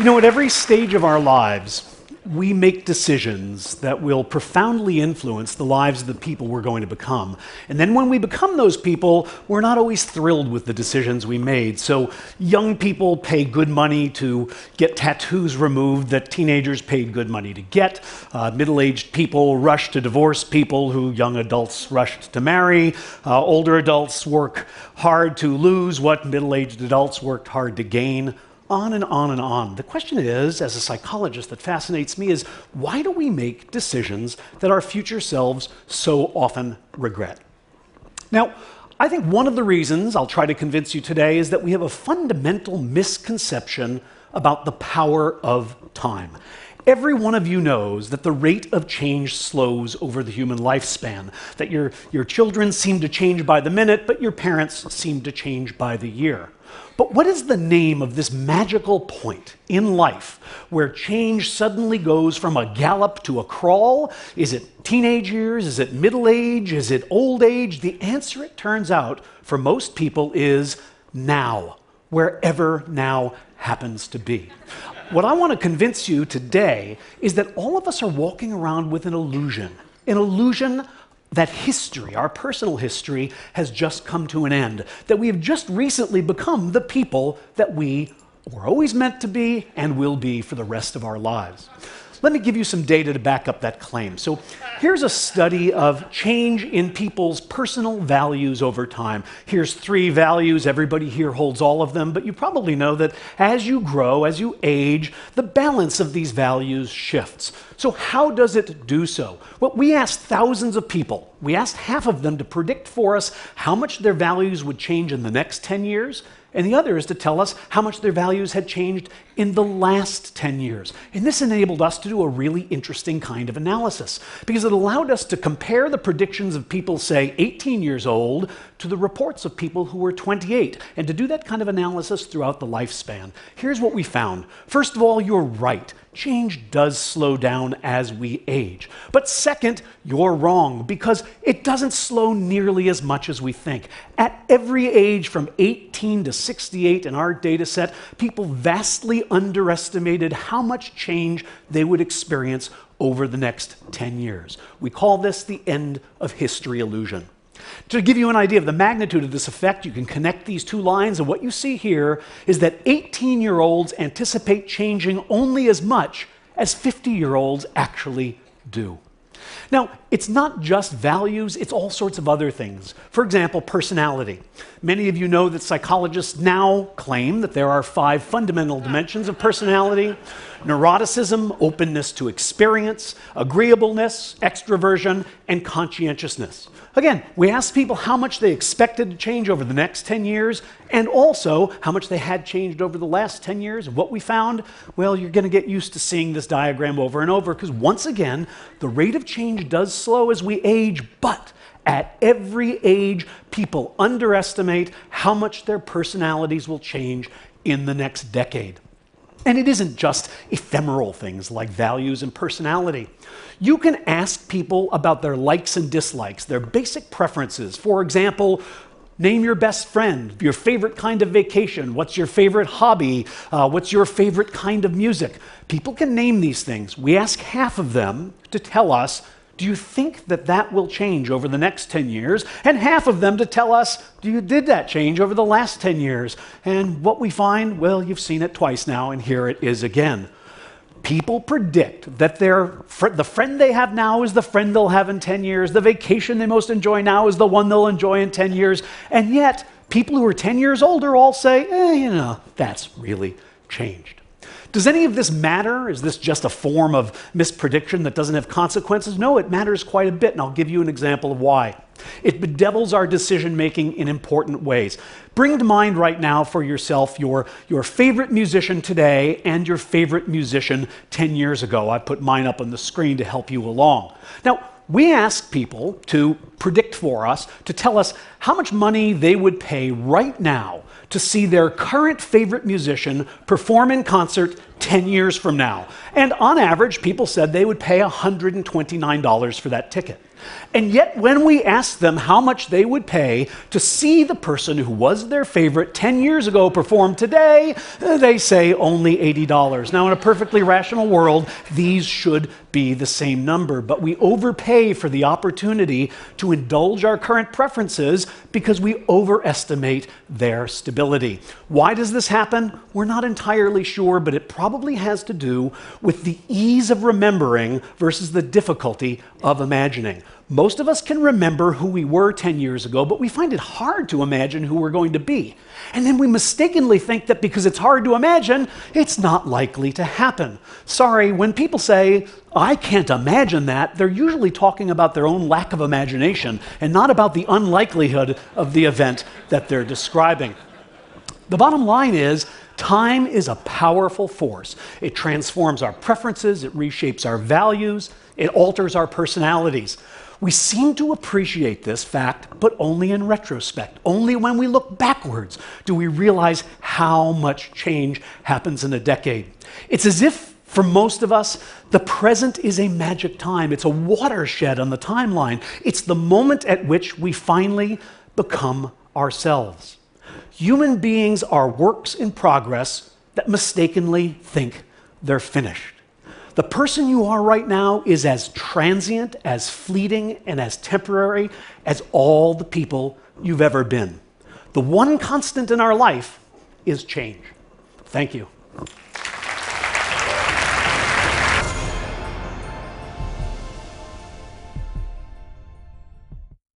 You know, at every stage of our lives, we make decisions that will profoundly influence the lives of the people we're going to become. And then when we become those people, we're not always thrilled with the decisions we made. So young people pay good money to get tattoos removed that teenagers paid good money to get. Uh, Middle aged people rush to divorce people who young adults rushed to marry. Uh, older adults work hard to lose what middle aged adults worked hard to gain on and on and on. The question is, as a psychologist, that fascinates me is why do we make decisions that our future selves so often regret? Now, I think one of the reasons I'll try to convince you today is that we have a fundamental misconception about the power of time. Every one of you knows that the rate of change slows over the human lifespan, that your, your children seem to change by the minute, but your parents seem to change by the year. But what is the name of this magical point in life where change suddenly goes from a gallop to a crawl? Is it teenage years? Is it middle age? Is it old age? The answer, it turns out, for most people is now, wherever now happens to be. What I want to convince you today is that all of us are walking around with an illusion, an illusion that history, our personal history, has just come to an end, that we have just recently become the people that we were always meant to be and will be for the rest of our lives. Let me give you some data to back up that claim. So, here's a study of change in people's personal values over time. Here's three values. Everybody here holds all of them, but you probably know that as you grow, as you age, the balance of these values shifts. So, how does it do so? Well, we asked thousands of people. We asked half of them to predict for us how much their values would change in the next 10 years and the other is to tell us how much their values had changed in the last 10 years. And this enabled us to do a really interesting kind of analysis because it allowed us to compare the predictions of people, say, 18 years old to the reports of people who were 28, and to do that kind of analysis throughout the lifespan. Here's what we found. First of all, you're right change does slow down as we age. But second, you're wrong because it doesn't slow nearly as much as we think. At every age from 18 to 68 in our data set, people vastly underestimated how much change they would experience over the next 10 years. We call this the end of history illusion. To give you an idea of the magnitude of this effect, you can connect these two lines, and what you see here is that 18 year olds anticipate changing only as much as 50 year olds actually do. Now, it's not just values, it's all sorts of other things. For example, personality. Many of you know that psychologists now claim that there are five fundamental dimensions of personality neuroticism, openness to experience, agreeableness, extroversion, and conscientiousness. Again, we asked people how much they expected to change over the next 10 years and also how much they had changed over the last 10 years. And what we found, well, you're going to get used to seeing this diagram over and over because once again, the rate of change does slow as we age, but at every age, people underestimate how much their personalities will change in the next decade. And it isn't just ephemeral things like values and personality. You can ask people about their likes and dislikes, their basic preferences. For example, name your best friend, your favorite kind of vacation, what's your favorite hobby, uh, what's your favorite kind of music. People can name these things. We ask half of them to tell us do you think that that will change over the next 10 years? And half of them to tell us, do you did that change over the last 10 years? And what we find, well, you've seen it twice now, and here it is again. People predict that their, the friend they have now is the friend they'll have in 10 years. The vacation they most enjoy now is the one they'll enjoy in 10 years. And yet, people who are 10 years older all say, eh, you know, that's really changed. Does any of this matter? Is this just a form of misprediction that doesn't have consequences? No, it matters quite a bit, and I'll give you an example of why. It bedevils our decision making in important ways. Bring to mind right now for yourself your, your favorite musician today and your favorite musician 10 years ago. I put mine up on the screen to help you along. Now, we ask people to predict for us, to tell us how much money they would pay right now to see their current favorite musician perform in concert 10 years from now. And on average, people said they would pay $129 for that ticket. And yet, when we asked them how much they would pay to see the person who was their favorite 10 years ago perform today, they say only $80. Now, in a perfectly rational world, these should be the same number, but we overpay for the opportunity to indulge our current preferences because we overestimate their stability. Why does this happen? We're not entirely sure, but it probably has to do with the ease of remembering versus the difficulty of imagining. Most of us can remember who we were 10 years ago, but we find it hard to imagine who we're going to be. And then we mistakenly think that because it's hard to imagine, it's not likely to happen. Sorry, when people say, I can't imagine that, they're usually talking about their own lack of imagination and not about the unlikelihood of the event that they're describing. The bottom line is, time is a powerful force. It transforms our preferences, it reshapes our values, it alters our personalities. We seem to appreciate this fact, but only in retrospect. Only when we look backwards do we realize how much change happens in a decade. It's as if, for most of us, the present is a magic time. It's a watershed on the timeline. It's the moment at which we finally become ourselves. Human beings are works in progress that mistakenly think they're finished. The person you are right now is as transient, as fleeting, and as temporary as all the people you've ever been. The one constant in our life is change. Thank you.